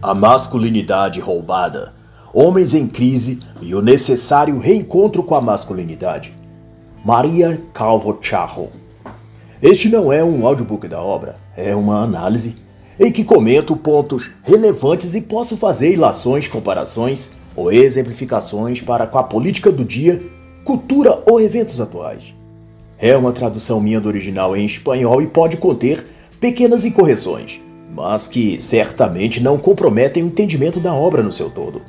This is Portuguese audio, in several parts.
A masculinidade roubada, homens em crise e o necessário reencontro com a masculinidade. Maria Calvo Charro. Este não é um audiobook da obra, é uma análise em que comento pontos relevantes e posso fazer ilações, comparações ou exemplificações para com a política do dia, cultura ou eventos atuais. É uma tradução minha do original em espanhol e pode conter pequenas incorreções, mas que certamente não comprometem o entendimento da obra no seu todo.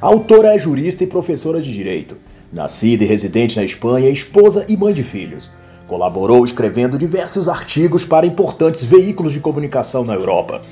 A autora é jurista e professora de direito, nascida e residente na Espanha, esposa e mãe de filhos. Colaborou escrevendo diversos artigos para importantes veículos de comunicação na Europa.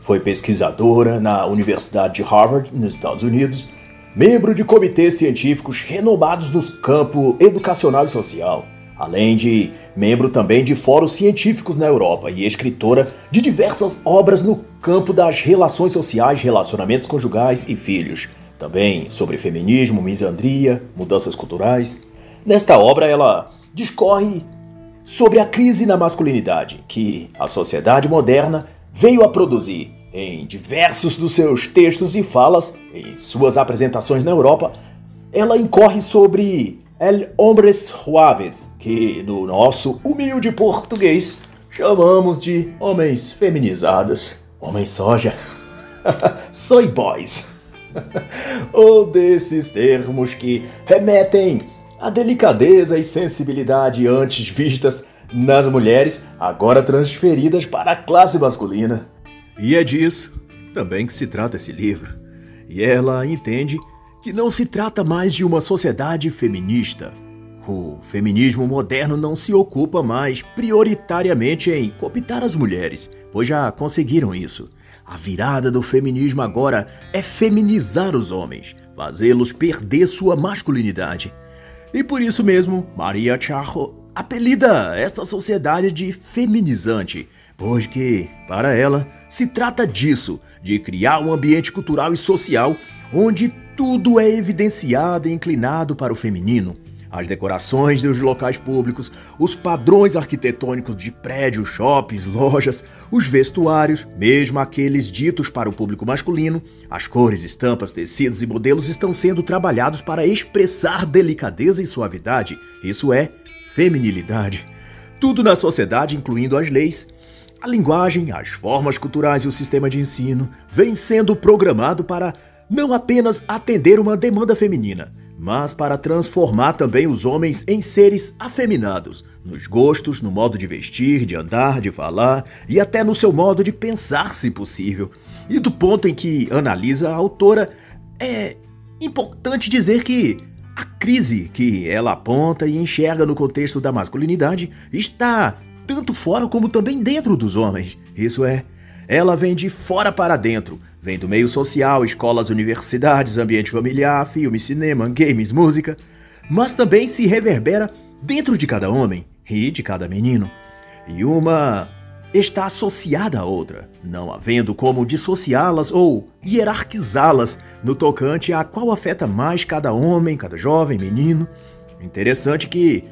Foi pesquisadora na Universidade de Harvard, nos Estados Unidos, membro de comitês científicos renomados no campo educacional e social além de membro também de fóruns científicos na Europa e escritora de diversas obras no campo das relações sociais, relacionamentos conjugais e filhos. Também sobre feminismo, misandria, mudanças culturais. Nesta obra, ela discorre sobre a crise na masculinidade que a sociedade moderna veio a produzir em diversos dos seus textos e falas, em suas apresentações na Europa, ela incorre sobre El Hombres Suaves, que no nosso humilde português chamamos de homens feminizados, homens soja, soy boys, ou desses termos que remetem à delicadeza e sensibilidade antes vistas nas mulheres, agora transferidas para a classe masculina. E é disso também que se trata esse livro. E ela entende que não se trata mais de uma sociedade feminista. O feminismo moderno não se ocupa mais prioritariamente em cooptar as mulheres, pois já conseguiram isso. A virada do feminismo agora é feminizar os homens, fazê-los perder sua masculinidade. E por isso mesmo, Maria Charro apelida esta sociedade de feminizante, pois que, para ela, se trata disso, de criar um ambiente cultural e social onde tudo é evidenciado e inclinado para o feminino. As decorações dos locais públicos, os padrões arquitetônicos de prédios, shoppings, lojas, os vestuários, mesmo aqueles ditos para o público masculino, as cores, estampas, tecidos e modelos estão sendo trabalhados para expressar delicadeza e suavidade. Isso é feminilidade. Tudo na sociedade, incluindo as leis, a linguagem, as formas culturais e o sistema de ensino, vem sendo programado para não apenas atender uma demanda feminina, mas para transformar também os homens em seres afeminados, nos gostos, no modo de vestir, de andar, de falar e até no seu modo de pensar, se possível. E do ponto em que analisa a autora, é importante dizer que a crise que ela aponta e enxerga no contexto da masculinidade está tanto fora como também dentro dos homens. Isso é, ela vem de fora para dentro, vem do meio social, escolas, universidades, ambiente familiar, filme, cinema, games, música, mas também se reverbera dentro de cada homem e de cada menino. E uma está associada à outra, não havendo como dissociá-las ou hierarquizá-las no tocante a qual afeta mais cada homem, cada jovem, menino. Interessante que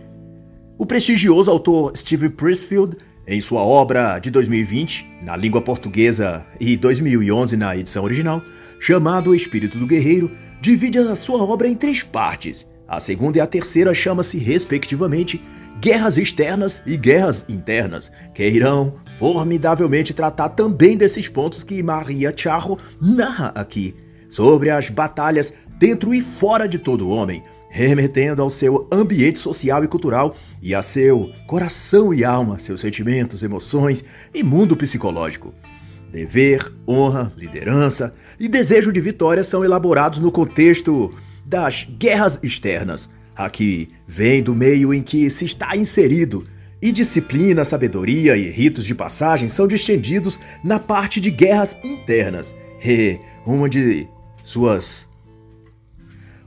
o prestigioso autor Steve Pressfield em sua obra de 2020, na língua portuguesa e 2011 na edição original, chamado O Espírito do Guerreiro, divide a sua obra em três partes. A segunda e a terceira chama-se, respectivamente, Guerras Externas e Guerras Internas, que irão formidavelmente tratar também desses pontos que Maria Charro narra aqui, sobre as batalhas dentro e fora de todo homem, remetendo ao seu ambiente social e cultural e a seu coração e alma, seus sentimentos, emoções e mundo psicológico. Dever, honra, liderança e desejo de vitória são elaborados no contexto das guerras externas. Aqui vem do meio em que se está inserido, e disciplina, sabedoria e ritos de passagem são distendidos na parte de guerras internas. E uma de suas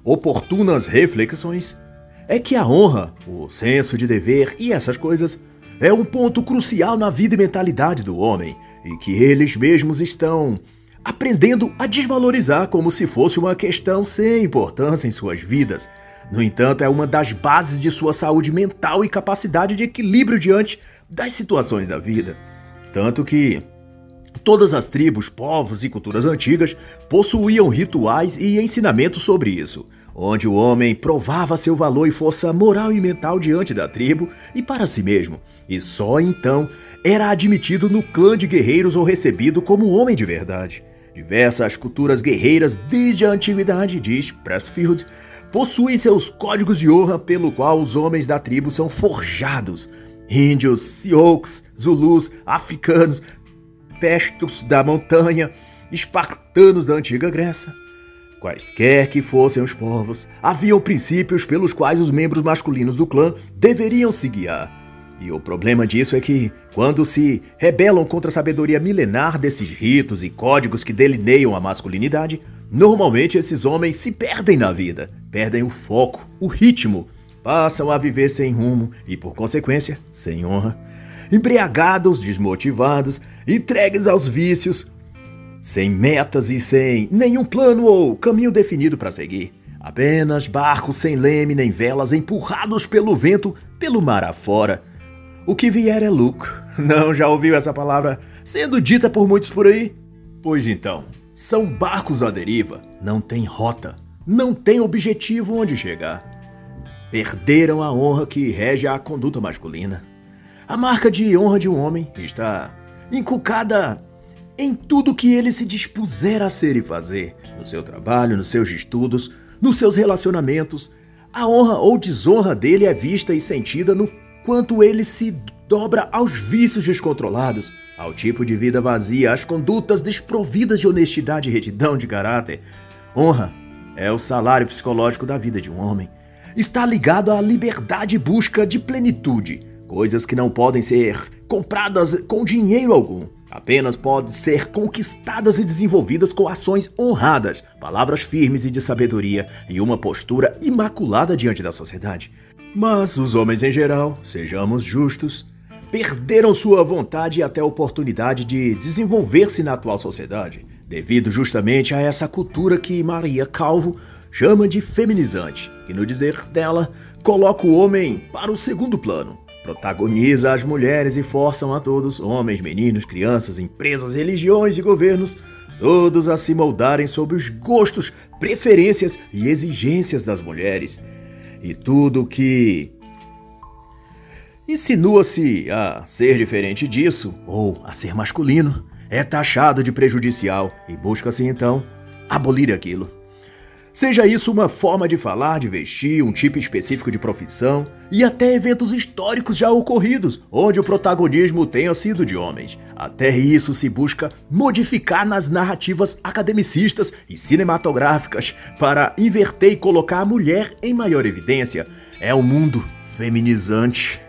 oportunas reflexões é que a honra, o senso de dever e essas coisas é um ponto crucial na vida e mentalidade do homem e que eles mesmos estão aprendendo a desvalorizar como se fosse uma questão sem importância em suas vidas. No entanto, é uma das bases de sua saúde mental e capacidade de equilíbrio diante das situações da vida. Tanto que Todas as tribos, povos e culturas antigas possuíam rituais e ensinamentos sobre isso, onde o homem provava seu valor e força moral e mental diante da tribo e para si mesmo, e só então era admitido no clã de guerreiros ou recebido como homem de verdade. Diversas culturas guerreiras desde a antiguidade, diz Pressfield, possuem seus códigos de honra pelo qual os homens da tribo são forjados. Índios, Sioux, Zulus, africanos, pestos da montanha, espartanos da antiga Grécia. Quaisquer que fossem os povos, haviam princípios pelos quais os membros masculinos do clã deveriam se guiar. E o problema disso é que, quando se rebelam contra a sabedoria milenar desses ritos e códigos que delineiam a masculinidade, normalmente esses homens se perdem na vida, perdem o foco, o ritmo, passam a viver sem rumo e, por consequência, sem honra. Embriagados, desmotivados, entregues aos vícios, sem metas e sem nenhum plano ou caminho definido para seguir. Apenas barcos sem leme nem velas empurrados pelo vento pelo mar afora o que vier é lucro. Não já ouviu essa palavra sendo dita por muitos por aí? Pois então, são barcos à deriva, não tem rota, não tem objetivo onde chegar. Perderam a honra que rege a conduta masculina. A marca de honra de um homem está inculcada em tudo que ele se dispuser a ser e fazer, no seu trabalho, nos seus estudos, nos seus relacionamentos. A honra ou desonra dele é vista e sentida no quanto ele se dobra aos vícios descontrolados, ao tipo de vida vazia, às condutas desprovidas de honestidade e retidão de caráter. Honra é o salário psicológico da vida de um homem. Está ligado à liberdade e busca de plenitude, coisas que não podem ser compradas com dinheiro algum. Apenas podem ser conquistadas e desenvolvidas com ações honradas, palavras firmes e de sabedoria e uma postura imaculada diante da sociedade. Mas os homens em geral, sejamos justos, perderam sua vontade e até oportunidade de desenvolver-se na atual sociedade, devido justamente a essa cultura que Maria Calvo chama de feminizante, que no dizer dela coloca o homem para o segundo plano, protagoniza as mulheres e forçam a todos, homens, meninos, crianças, empresas, religiões e governos, todos a se moldarem sob os gostos, preferências e exigências das mulheres e tudo que insinua-se a ser diferente disso, ou a ser masculino, é taxado de prejudicial e busca-se então abolir aquilo. Seja isso uma forma de falar, de vestir, um tipo específico de profissão e até eventos históricos já ocorridos, onde o protagonismo tenha sido de homens. Até isso se busca modificar nas narrativas academicistas e cinematográficas para inverter e colocar a mulher em maior evidência. É um mundo feminizante.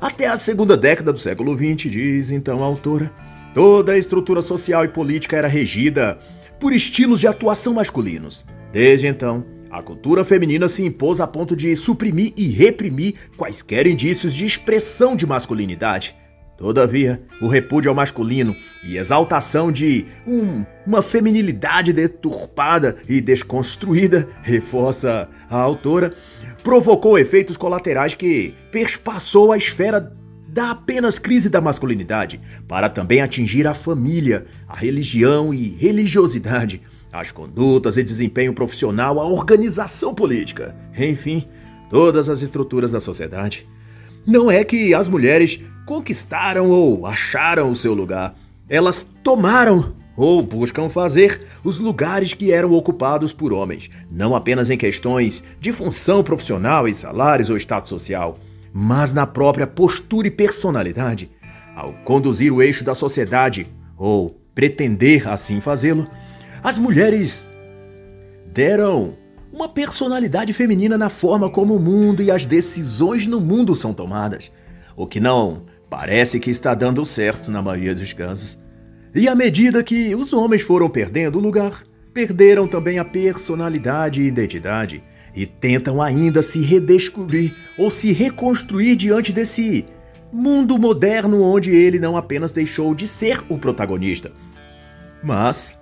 Até a segunda década do século XX, diz então a autora, toda a estrutura social e política era regida por estilos de atuação masculinos. Desde então, a cultura feminina se impôs a ponto de suprimir e reprimir quaisquer indícios de expressão de masculinidade. Todavia, o repúdio ao masculino e exaltação de um, uma feminilidade deturpada e desconstruída, reforça a autora, provocou efeitos colaterais que perspassou a esfera da apenas crise da masculinidade, para também atingir a família, a religião e religiosidade, as condutas e desempenho profissional, a organização política, enfim, todas as estruturas da sociedade. Não é que as mulheres conquistaram ou acharam o seu lugar, elas tomaram ou buscam fazer os lugares que eram ocupados por homens, não apenas em questões de função profissional e salários ou status social, mas na própria postura e personalidade. Ao conduzir o eixo da sociedade, ou pretender assim fazê-lo, as mulheres deram uma personalidade feminina na forma como o mundo e as decisões no mundo são tomadas, o que não parece que está dando certo na maioria dos casos. E à medida que os homens foram perdendo o lugar, perderam também a personalidade e identidade e tentam ainda se redescobrir ou se reconstruir diante desse mundo moderno onde ele não apenas deixou de ser o protagonista, mas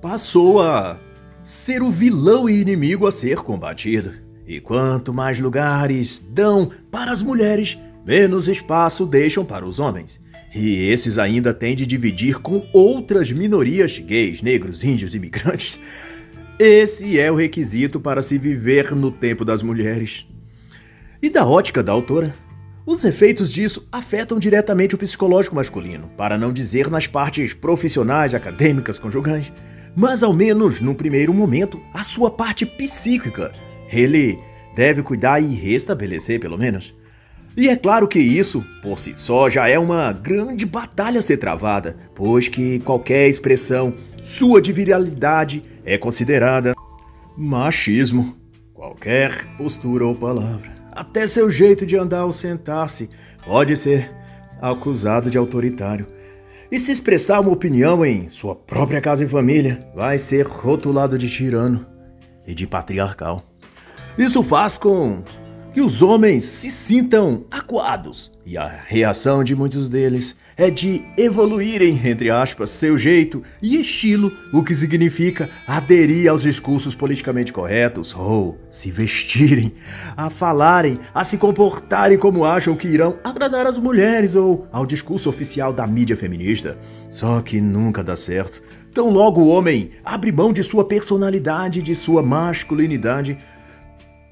passou a ser o vilão e inimigo a ser combatido. E quanto mais lugares dão para as mulheres, menos espaço deixam para os homens. E esses ainda têm de dividir com outras minorias, gays, negros, índios, imigrantes. Esse é o requisito para se viver no tempo das mulheres. E da ótica da autora, os efeitos disso afetam diretamente o psicológico masculino, para não dizer nas partes profissionais, acadêmicas, conjugais, mas ao menos no primeiro momento, a sua parte psíquica. Ele deve cuidar e restabelecer, pelo menos. E é claro que isso, por si só, já é uma grande batalha a ser travada, pois que qualquer expressão sua de viralidade é considerada machismo. Qualquer postura ou palavra, até seu jeito de andar ou sentar-se, pode ser acusado de autoritário. E se expressar uma opinião em sua própria casa e família, vai ser rotulado de tirano e de patriarcal. Isso faz com que os homens se sintam acuados. E a reação de muitos deles é de evoluírem, entre aspas, seu jeito e estilo, o que significa aderir aos discursos politicamente corretos, ou se vestirem, a falarem, a se comportarem como acham que irão agradar as mulheres ou ao discurso oficial da mídia feminista. Só que nunca dá certo. Tão logo o homem abre mão de sua personalidade, de sua masculinidade,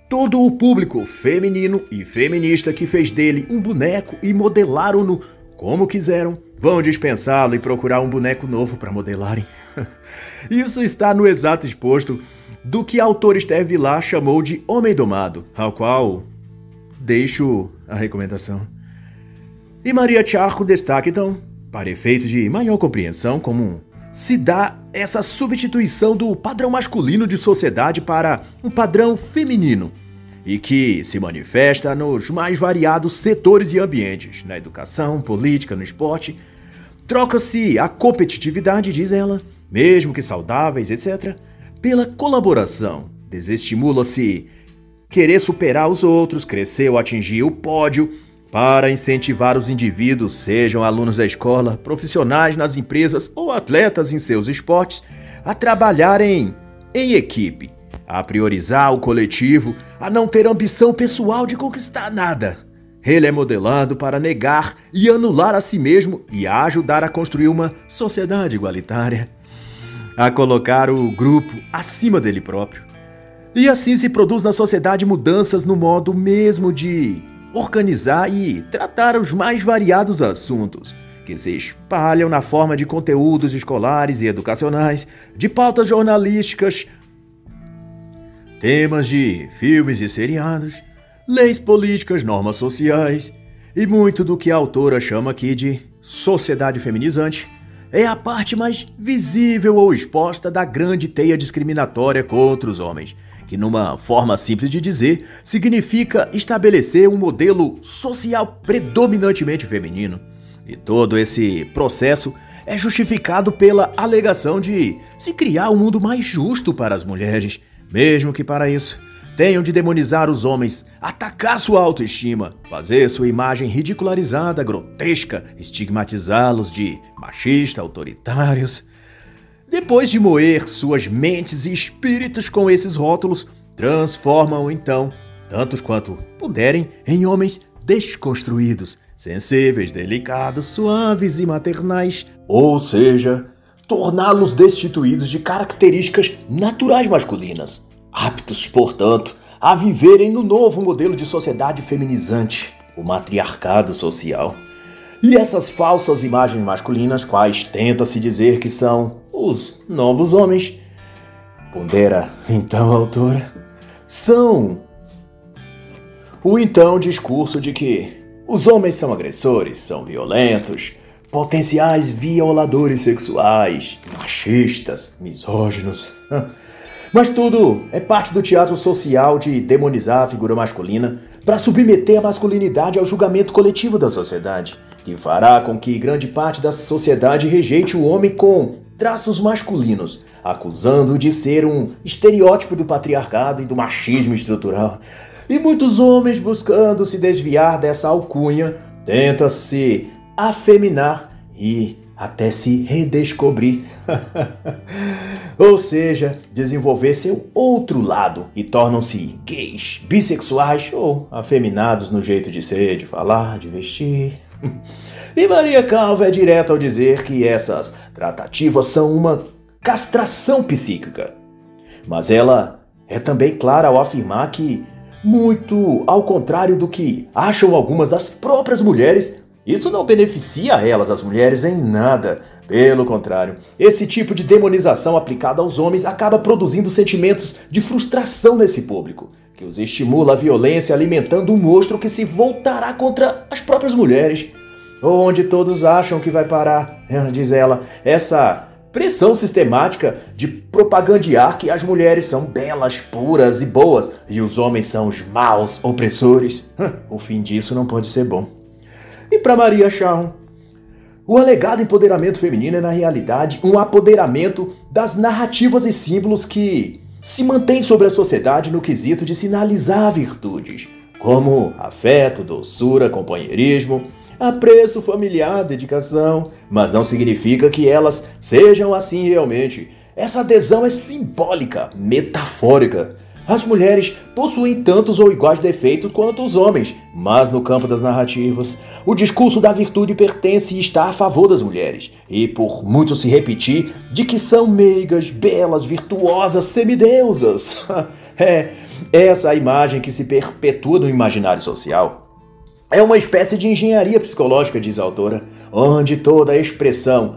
Todo o público feminino e feminista que fez dele um boneco e modelaram-no como quiseram, vão dispensá-lo e procurar um boneco novo para modelarem. Isso está no exato exposto do que a autora Esther Vilar chamou de Homem Domado, ao qual deixo a recomendação. E Maria Charco destaca então, para efeito de maior compreensão, como se dá essa substituição do padrão masculino de sociedade para um padrão feminino e que se manifesta nos mais variados setores e ambientes, na educação, política, no esporte. Troca-se a competitividade, diz ela, mesmo que saudáveis, etc., pela colaboração. Desestimula-se querer superar os outros, crescer ou atingir o pódio para incentivar os indivíduos, sejam alunos da escola, profissionais nas empresas ou atletas em seus esportes, a trabalharem em equipe, a priorizar o coletivo, a não ter ambição pessoal de conquistar nada. Ele é modelado para negar e anular a si mesmo e a ajudar a construir uma sociedade igualitária, a colocar o grupo acima dele próprio. E assim se produz na sociedade mudanças no modo mesmo de organizar e tratar os mais variados assuntos, que se espalham na forma de conteúdos escolares e educacionais, de pautas jornalísticas, temas de filmes e seriados, leis políticas, normas sociais e muito do que a autora chama aqui de sociedade feminizante é a parte mais visível ou exposta da grande teia discriminatória contra os homens, que, numa forma simples de dizer, significa estabelecer um modelo social predominantemente feminino. E todo esse processo é justificado pela alegação de se criar um mundo mais justo para as mulheres, mesmo que para isso tenham de demonizar os homens, atacar sua autoestima, fazer sua imagem ridicularizada, grotesca, estigmatizá-los de machistas, autoritários. Depois de moer suas mentes e espíritos com esses rótulos, transformam então, tantos quanto puderem, em homens desconstruídos, sensíveis, delicados, suaves e maternais, ou seja, torná-los destituídos de características naturais masculinas aptos, portanto, a viverem no novo modelo de sociedade feminizante, o matriarcado social. E essas falsas imagens masculinas, quais tenta-se dizer que são os novos homens, pondera então a autora, são o então discurso de que os homens são agressores, são violentos, potenciais violadores sexuais, machistas, misóginos. Mas tudo é parte do teatro social de demonizar a figura masculina para submeter a masculinidade ao julgamento coletivo da sociedade, que fará com que grande parte da sociedade rejeite o homem com traços masculinos, acusando-o de ser um estereótipo do patriarcado e do machismo estrutural. E muitos homens, buscando se desviar dessa alcunha, tentam se afeminar e até se redescobrir. Ou seja, desenvolver seu outro lado e tornam-se gays, bissexuais ou afeminados no jeito de ser, de falar, de vestir. E Maria Calva é direta ao dizer que essas tratativas são uma castração psíquica. Mas ela é também clara ao afirmar que, muito ao contrário do que acham algumas das próprias mulheres, isso não beneficia elas, as mulheres, em nada. Pelo contrário, esse tipo de demonização aplicada aos homens acaba produzindo sentimentos de frustração nesse público, que os estimula à violência, alimentando um monstro que se voltará contra as próprias mulheres. Onde todos acham que vai parar, diz ela, essa pressão sistemática de propagandear que as mulheres são belas, puras e boas e os homens são os maus opressores. O fim disso não pode ser bom. E para Maria Sharon, o alegado empoderamento feminino é, na realidade, um apoderamento das narrativas e símbolos que se mantêm sobre a sociedade no quesito de sinalizar virtudes, como afeto, doçura, companheirismo, apreço familiar, dedicação, mas não significa que elas sejam assim realmente. Essa adesão é simbólica, metafórica. As mulheres possuem tantos ou iguais defeitos quanto os homens, mas no campo das narrativas, o discurso da virtude pertence e está a favor das mulheres, e por muito se repetir de que são meigas, belas, virtuosas, semideusas. é essa a imagem que se perpetua no imaginário social. É uma espécie de engenharia psicológica, diz a autora, onde toda a expressão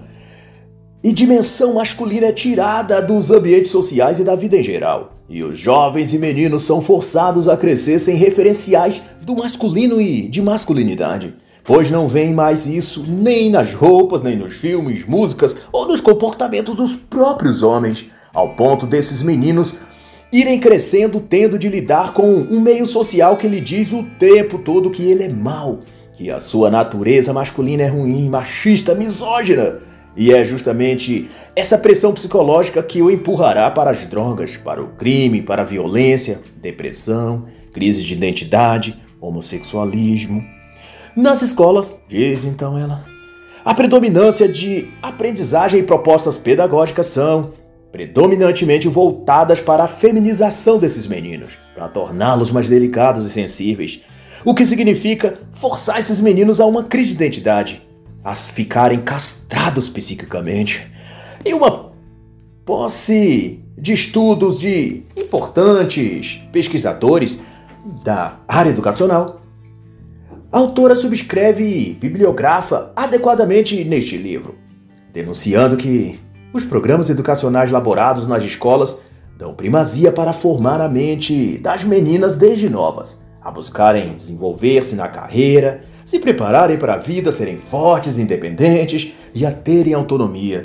e dimensão masculina é tirada dos ambientes sociais e da vida em geral. E os jovens e meninos são forçados a crescer sem referenciais do masculino e de masculinidade. Pois não vem mais isso nem nas roupas, nem nos filmes, músicas ou nos comportamentos dos próprios homens, ao ponto desses meninos irem crescendo tendo de lidar com um meio social que lhe diz o tempo todo que ele é mau, que a sua natureza masculina é ruim, machista, misógina e é justamente essa pressão psicológica que o empurrará para as drogas, para o crime, para a violência, depressão, crise de identidade, homossexualismo. Nas escolas, diz então ela, a predominância de aprendizagem e propostas pedagógicas são predominantemente voltadas para a feminização desses meninos, para torná-los mais delicados e sensíveis, o que significa forçar esses meninos a uma crise de identidade, a ficarem castrados psiquicamente. E uma posse de estudos de importantes pesquisadores da área educacional. A autora subscreve e bibliografa adequadamente neste livro, denunciando que os programas educacionais elaborados nas escolas dão primazia para formar a mente das meninas desde novas, a buscarem desenvolver-se na carreira se prepararem para a vida, serem fortes, independentes e a terem autonomia.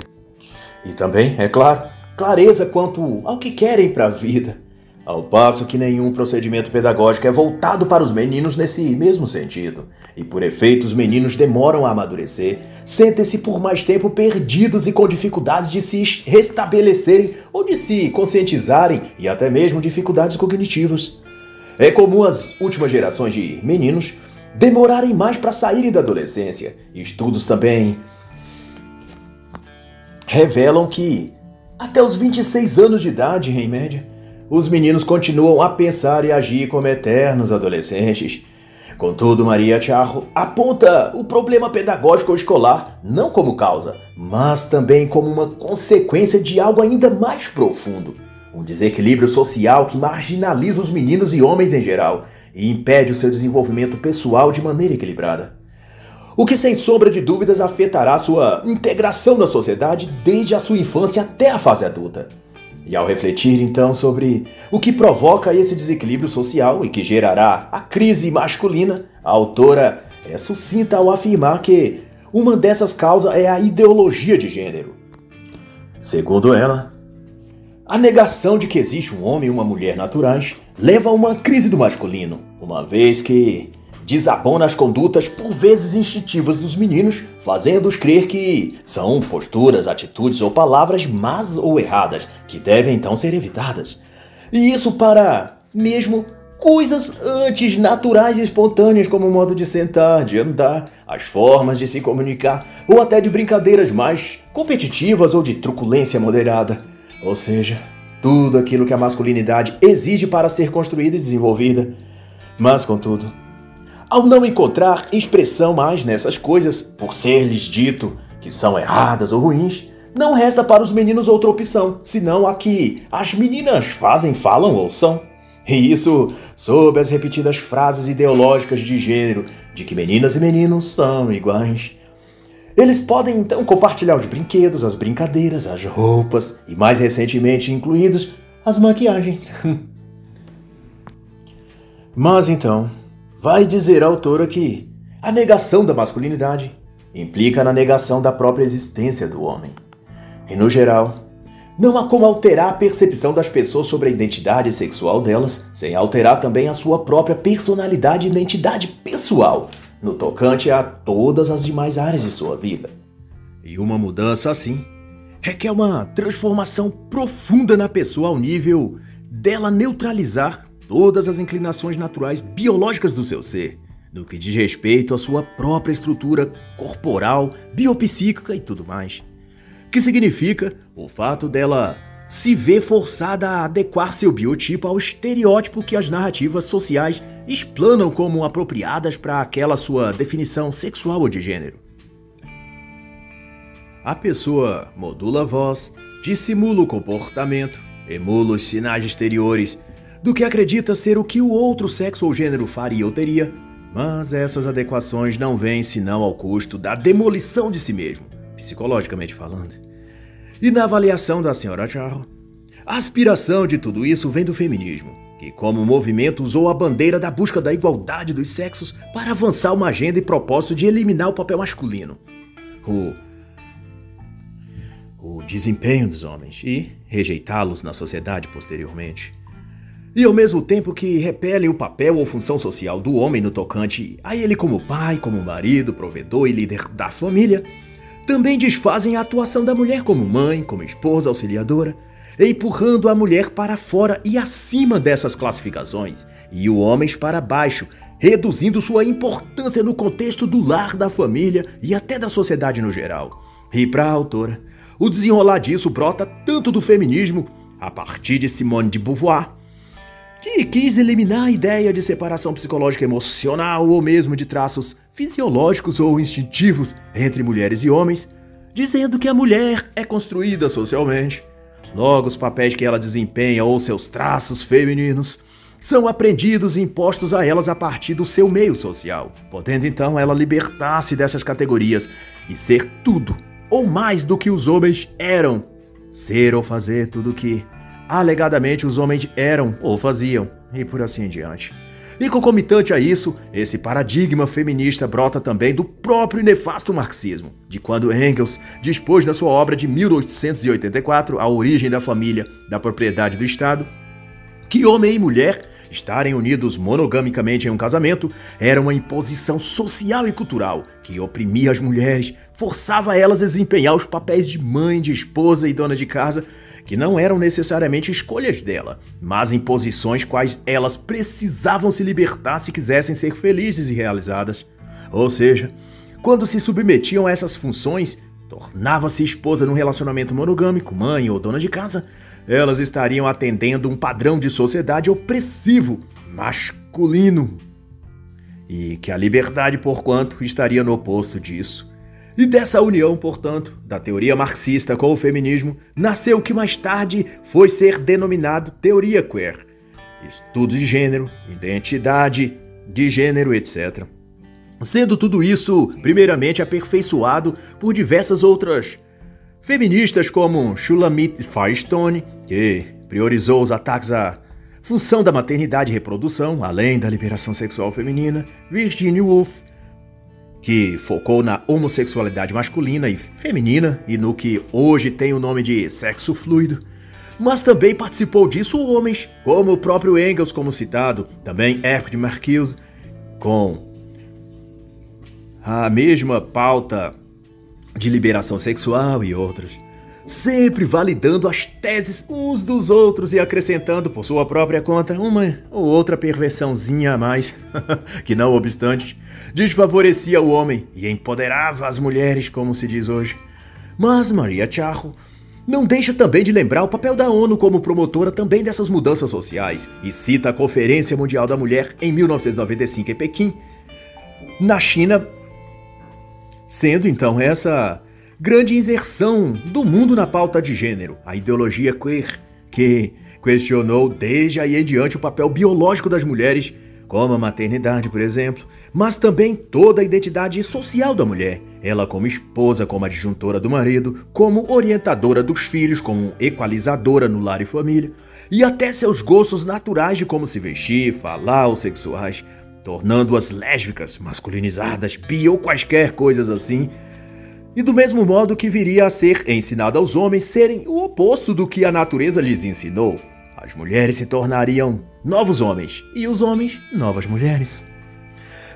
E também, é claro, clareza quanto ao que querem para a vida. Ao passo que nenhum procedimento pedagógico é voltado para os meninos nesse mesmo sentido. E por efeito, os meninos demoram a amadurecer, sentem-se por mais tempo perdidos e com dificuldades de se restabelecerem ou de se conscientizarem e até mesmo dificuldades cognitivas. É comum as últimas gerações de meninos demorarem mais para saírem da adolescência. Estudos também revelam que até os 26 anos de idade, em média, os meninos continuam a pensar e agir como eternos adolescentes. Contudo, Maria Charro aponta o problema pedagógico escolar não como causa, mas também como uma consequência de algo ainda mais profundo. Um desequilíbrio social que marginaliza os meninos e homens em geral e impede o seu desenvolvimento pessoal de maneira equilibrada. O que sem sombra de dúvidas afetará sua integração na sociedade desde a sua infância até a fase adulta. E ao refletir então sobre o que provoca esse desequilíbrio social e que gerará a crise masculina, a autora é sucinta ao afirmar que uma dessas causas é a ideologia de gênero. Segundo ela, a negação de que existe um homem e uma mulher naturais leva a uma crise do masculino, uma vez que desabona as condutas por vezes instintivas dos meninos, fazendo-os crer que são posturas, atitudes ou palavras más ou erradas, que devem então ser evitadas. E isso para mesmo Coisas antes naturais e espontâneas, como o modo de sentar, de andar, as formas de se comunicar, ou até de brincadeiras mais competitivas ou de truculência moderada. Ou seja, tudo aquilo que a masculinidade exige para ser construída e desenvolvida. Mas, contudo, ao não encontrar expressão mais nessas coisas, por ser-lhes dito que são erradas ou ruins, não resta para os meninos outra opção, senão a que as meninas fazem, falam ou são. E isso sob as repetidas frases ideológicas de gênero de que meninas e meninos são iguais. Eles podem então compartilhar os brinquedos, as brincadeiras, as roupas e, mais recentemente incluídos, as maquiagens. Mas então, vai dizer a autora que a negação da masculinidade implica na negação da própria existência do homem. E no geral, não há como alterar a percepção das pessoas sobre a identidade sexual delas, sem alterar também a sua própria personalidade e identidade pessoal, no tocante a todas as demais áreas de sua vida. E uma mudança assim requer uma transformação profunda na pessoa ao nível dela neutralizar todas as inclinações naturais biológicas do seu ser, no que diz respeito à sua própria estrutura corporal, biopsíquica e tudo mais que significa o fato dela se ver forçada a adequar seu biotipo ao estereótipo que as narrativas sociais explanam como apropriadas para aquela sua definição sexual ou de gênero. A pessoa modula a voz, dissimula o comportamento, emula os sinais exteriores do que acredita ser o que o outro sexo ou gênero faria ou teria, mas essas adequações não vêm senão ao custo da demolição de si mesmo, psicologicamente falando. E na avaliação da senhora Charro, a aspiração de tudo isso vem do feminismo, que, como movimento, usou a bandeira da busca da igualdade dos sexos para avançar uma agenda e propósito de eliminar o papel masculino, o, o desempenho dos homens e rejeitá-los na sociedade posteriormente. E ao mesmo tempo que repelem o papel ou função social do homem no tocante a ele como pai, como marido, provedor e líder da família, também desfazem a atuação da mulher como mãe, como esposa auxiliadora, empurrando a mulher para fora e acima dessas classificações, e o homem para baixo, reduzindo sua importância no contexto do lar, da família e até da sociedade no geral. E para a autora, o desenrolar disso brota tanto do feminismo, a partir de Simone de Beauvoir, que quis eliminar a ideia de separação psicológica emocional ou mesmo de traços fisiológicos ou instintivos entre mulheres e homens, dizendo que a mulher é construída socialmente. Logo, os papéis que ela desempenha ou seus traços femininos são aprendidos e impostos a elas a partir do seu meio social, podendo então ela libertar-se dessas categorias e ser tudo ou mais do que os homens eram, ser ou fazer tudo o que alegadamente os homens eram ou faziam, e por assim em diante. E concomitante a isso, esse paradigma feminista brota também do próprio nefasto marxismo, de quando Engels dispôs na sua obra de 1884, A Origem da Família, da Propriedade do Estado, que homem e mulher estarem unidos monogamicamente em um casamento era uma imposição social e cultural que oprimia as mulheres, forçava elas a desempenhar os papéis de mãe, de esposa e dona de casa que não eram necessariamente escolhas dela, mas imposições quais elas precisavam se libertar se quisessem ser felizes e realizadas. Ou seja, quando se submetiam a essas funções, tornava-se esposa num relacionamento monogâmico, mãe ou dona de casa, elas estariam atendendo um padrão de sociedade opressivo, masculino. E que a liberdade, porquanto, estaria no oposto disso. E dessa união, portanto, da teoria marxista com o feminismo, nasceu o que mais tarde foi ser denominado teoria queer. Estudo de gênero, identidade de gênero, etc. Sendo tudo isso, primeiramente, aperfeiçoado por diversas outras feministas como Shulamit Firestone, que priorizou os ataques à função da maternidade e reprodução, além da liberação sexual feminina, Virginia Woolf, que focou na homossexualidade masculina e feminina e no que hoje tem o nome de sexo fluido. Mas também participou disso homens, como o próprio Engels, como citado, também Erwin Marcuse, com a mesma pauta de liberação sexual e outras. Sempre validando as teses uns dos outros e acrescentando por sua própria conta uma ou outra perversãozinha a mais, que não obstante, desfavorecia o homem e empoderava as mulheres, como se diz hoje. Mas Maria Charro não deixa também de lembrar o papel da ONU como promotora também dessas mudanças sociais e cita a Conferência Mundial da Mulher em 1995 em Pequim, na China, sendo então essa grande inserção do mundo na pauta de gênero, a ideologia queer, que questionou desde aí em diante o papel biológico das mulheres, como a maternidade, por exemplo, mas também toda a identidade social da mulher, ela como esposa, como adjuntora do marido, como orientadora dos filhos, como equalizadora no lar e família, e até seus gostos naturais de como se vestir, falar ou sexuais, tornando-as lésbicas, masculinizadas, bi ou quaisquer coisas assim, e do mesmo modo que viria a ser ensinado aos homens serem o oposto do que a natureza lhes ensinou. As mulheres se tornariam novos homens e os homens novas mulheres.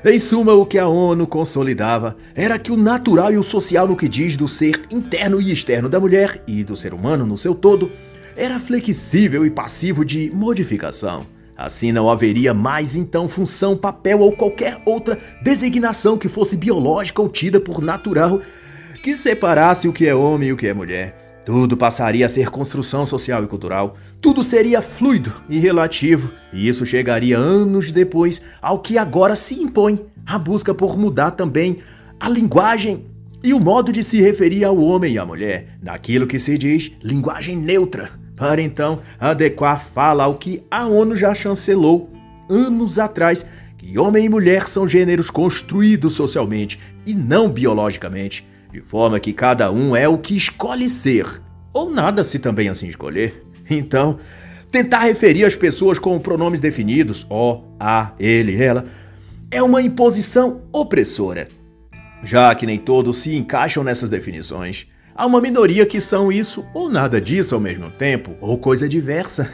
Em suma, o que a ONU consolidava era que o natural e o social no que diz do ser interno e externo da mulher e do ser humano no seu todo era flexível e passivo de modificação. Assim não haveria mais então função, papel ou qualquer outra designação que fosse biológica ou tida por natural que separasse o que é homem e o que é mulher. Tudo passaria a ser construção social e cultural, tudo seria fluido e relativo, e isso chegaria anos depois ao que agora se impõe a busca por mudar também a linguagem e o modo de se referir ao homem e à mulher, naquilo que se diz linguagem neutra, para então adequar fala ao que a ONU já chancelou anos atrás, que homem e mulher são gêneros construídos socialmente e não biologicamente de forma que cada um é o que escolhe ser, ou nada se também assim escolher. Então, tentar referir as pessoas com pronomes definidos, ó, a, ele, ela, é uma imposição opressora. Já que nem todos se encaixam nessas definições, há uma minoria que são isso ou nada disso ao mesmo tempo, ou coisa diversa.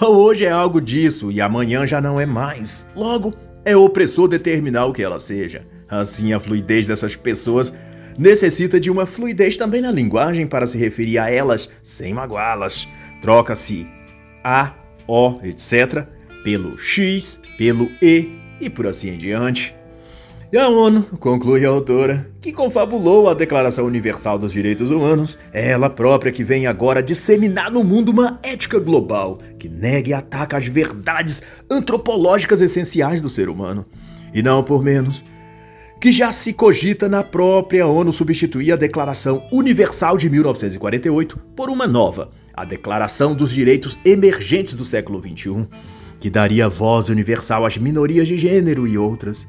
ou hoje é algo disso e amanhã já não é mais. Logo, é opressor determinar o que ela seja. Assim, a fluidez dessas pessoas necessita de uma fluidez também na linguagem para se referir a elas sem magoá-las. Troca-se a, o, etc. pelo x, pelo e e por assim em diante. E a ONU, conclui a autora, que confabulou a Declaração Universal dos Direitos Humanos, é ela própria que vem agora disseminar no mundo uma ética global que nega e ataca as verdades antropológicas essenciais do ser humano. E não por menos, que já se cogita na própria ONU substituir a Declaração Universal de 1948 por uma nova, a Declaração dos Direitos Emergentes do século XXI, que daria voz universal às minorias de gênero e outras.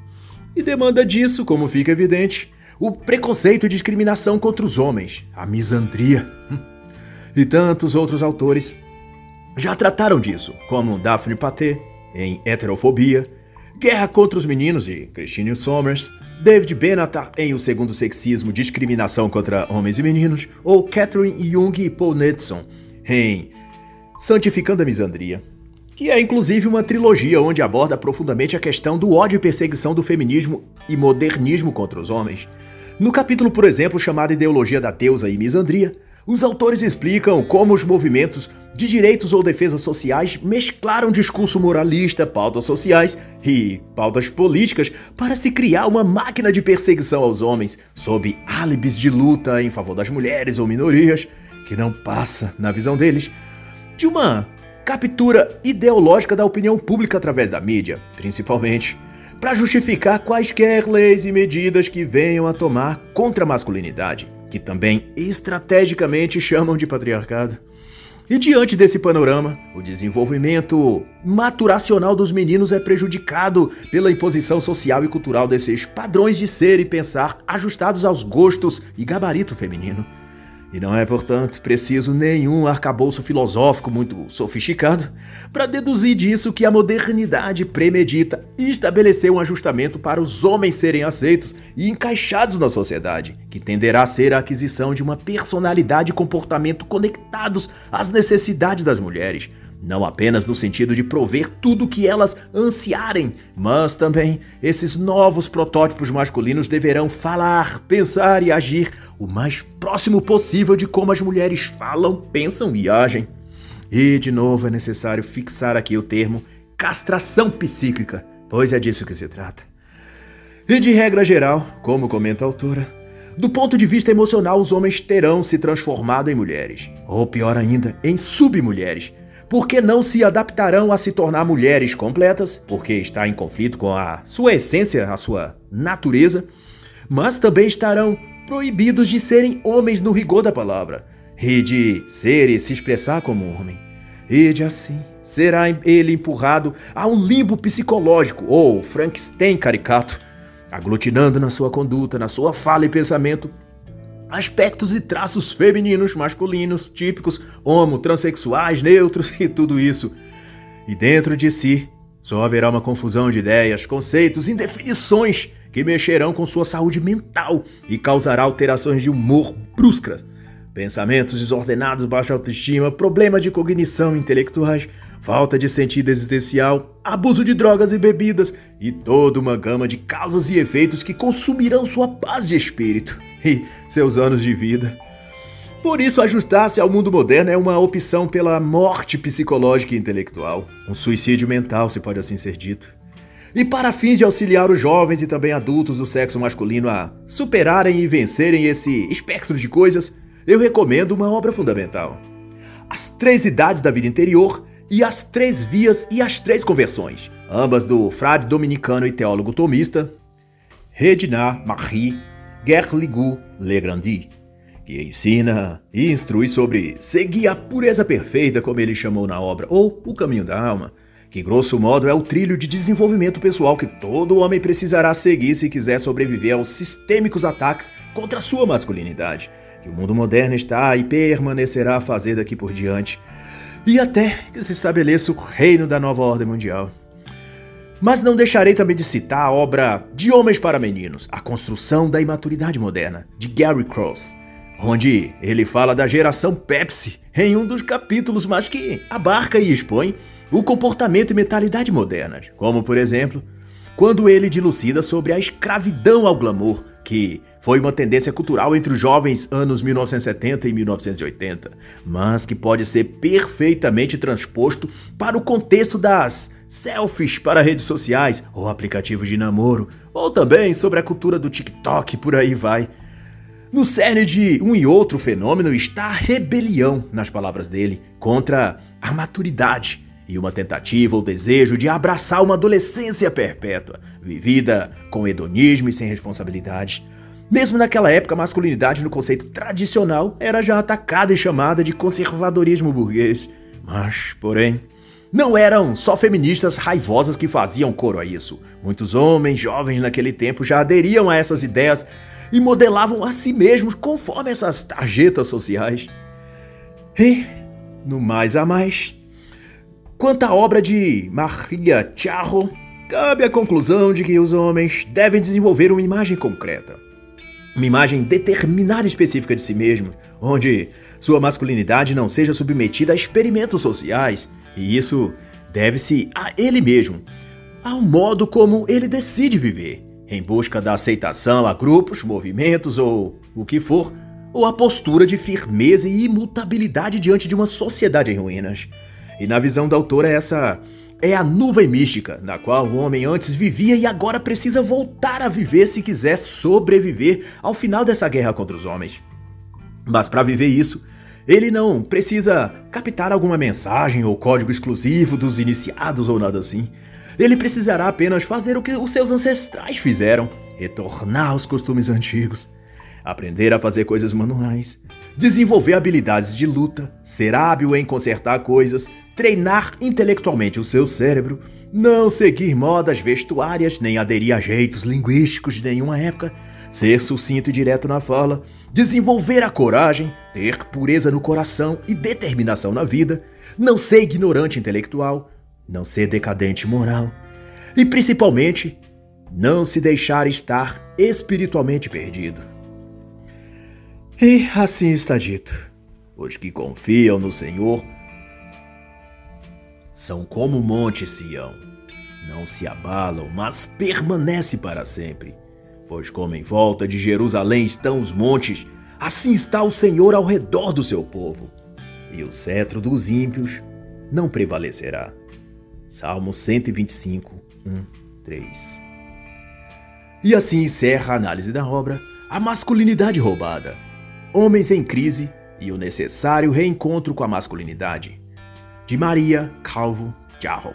E demanda disso, como fica evidente, o preconceito e discriminação contra os homens, a misandria. E tantos outros autores já trataram disso, como Daphne Paté, em Heterofobia, Guerra contra os Meninos de Christine Sommers, David Benatar em O Segundo Sexismo, Discriminação contra Homens e Meninos, ou Catherine Jung e Paul Nedson em Santificando a Misandria, que é inclusive uma trilogia onde aborda profundamente a questão do ódio e perseguição do feminismo e modernismo contra os homens. No capítulo, por exemplo, chamado Ideologia da Deusa e Misandria, os autores explicam como os movimentos de direitos ou defesas sociais mesclaram discurso moralista, pautas sociais e pautas políticas para se criar uma máquina de perseguição aos homens, sob álibis de luta em favor das mulheres ou minorias, que não passa, na visão deles, de uma captura ideológica da opinião pública através da mídia, principalmente para justificar quaisquer leis e medidas que venham a tomar contra a masculinidade que também estrategicamente chamam de patriarcado. E diante desse panorama, o desenvolvimento maturacional dos meninos é prejudicado pela imposição social e cultural desses padrões de ser e pensar ajustados aos gostos e gabarito feminino. E não é, portanto, preciso nenhum arcabouço filosófico muito sofisticado para deduzir disso que a modernidade premedita e estabeleceu um ajustamento para os homens serem aceitos e encaixados na sociedade, que tenderá a ser a aquisição de uma personalidade e comportamento conectados às necessidades das mulheres, não apenas no sentido de prover tudo o que elas ansiarem, mas também esses novos protótipos masculinos deverão falar, pensar e agir o mais próximo possível de como as mulheres falam, pensam e agem. E de novo é necessário fixar aqui o termo castração psíquica, pois é disso que se trata. E de regra geral, como comenta a autora, do ponto de vista emocional, os homens terão se transformado em mulheres, ou pior ainda, em submulheres porque não se adaptarão a se tornar mulheres completas, porque está em conflito com a sua essência, a sua natureza, mas também estarão proibidos de serem homens no rigor da palavra, e de ser e se expressar como homem. E de assim será ele empurrado a um limbo psicológico ou Frankenstein caricato, aglutinando na sua conduta, na sua fala e pensamento aspectos e traços femininos, masculinos, típicos, homo, transexuais, neutros e tudo isso. E dentro de si só haverá uma confusão de ideias, conceitos, indefinições que mexerão com sua saúde mental e causará alterações de humor bruscas. Pensamentos desordenados, baixa autoestima, problema de cognição intelectuais, falta de sentido existencial, abuso de drogas e bebidas e toda uma gama de causas e efeitos que consumirão sua paz de espírito e seus anos de vida. Por isso, ajustar-se ao mundo moderno é uma opção pela morte psicológica e intelectual, um suicídio mental, se pode assim ser dito. E para fins de auxiliar os jovens e também adultos do sexo masculino a superarem e vencerem esse espectro de coisas, eu recomendo uma obra fundamental: As Três Idades da Vida Interior e As Três Vias e as Três Conversões, ambas do frade dominicano e teólogo tomista Redinat Marie Gerligu Legrandi, que ensina e instrui sobre seguir a pureza perfeita, como ele chamou na obra, ou o caminho da alma, que grosso modo é o trilho de desenvolvimento pessoal que todo homem precisará seguir se quiser sobreviver aos sistêmicos ataques contra a sua masculinidade, que o mundo moderno está e permanecerá a fazer daqui por diante, e até que se estabeleça o reino da nova ordem mundial. Mas não deixarei também de citar a obra De Homens para Meninos, A Construção da Imaturidade Moderna, de Gary Cross, onde ele fala da geração Pepsi em um dos capítulos, mas que abarca e expõe o comportamento e mentalidade modernas, como por exemplo, quando ele dilucida sobre a escravidão ao glamour, que foi uma tendência cultural entre os jovens anos 1970 e 1980, mas que pode ser perfeitamente transposto para o contexto das selfies para redes sociais ou aplicativos de namoro, ou também sobre a cultura do TikTok, por aí vai. No cerne de um e outro fenômeno está a rebelião, nas palavras dele, contra a maturidade e uma tentativa ou desejo de abraçar uma adolescência perpétua, vivida com hedonismo e sem responsabilidade. Mesmo naquela época, a masculinidade no conceito tradicional era já atacada e chamada de conservadorismo burguês. Mas, porém, não eram só feministas raivosas que faziam coro a isso. Muitos homens jovens naquele tempo já aderiam a essas ideias e modelavam a si mesmos conforme essas tarjetas sociais. E, no mais a mais, Quanto à obra de Maria Charro, cabe a conclusão de que os homens devem desenvolver uma imagem concreta. Uma imagem determinada específica de si mesmo, onde sua masculinidade não seja submetida a experimentos sociais, e isso deve-se a ele mesmo, ao modo como ele decide viver, em busca da aceitação a grupos, movimentos ou o que for, ou a postura de firmeza e imutabilidade diante de uma sociedade em ruínas. E na visão da autora, essa é a nuvem mística, na qual o homem antes vivia e agora precisa voltar a viver se quiser sobreviver ao final dessa guerra contra os homens. Mas para viver isso, ele não precisa captar alguma mensagem ou código exclusivo dos iniciados ou nada assim. Ele precisará apenas fazer o que os seus ancestrais fizeram: retornar aos costumes antigos, aprender a fazer coisas manuais, desenvolver habilidades de luta, ser hábil em consertar coisas, treinar intelectualmente o seu cérebro, não seguir modas vestuárias nem aderir a jeitos linguísticos de nenhuma época, ser sucinto e direto na fala, desenvolver a coragem, ter pureza no coração e determinação na vida, não ser ignorante intelectual, não ser decadente moral e principalmente não se deixar estar espiritualmente perdido. E assim está dito: os que confiam no Senhor são como o monte Sião. Não se abalam, mas permanece para sempre. Pois como em volta de Jerusalém estão os montes, assim está o Senhor ao redor do seu povo. E o cetro dos ímpios não prevalecerá. Salmo 125, 1, 3. E assim encerra a análise da obra A Masculinidade Roubada. Homens em Crise e o Necessário Reencontro com a Masculinidade. De Maria Calvo Jarro.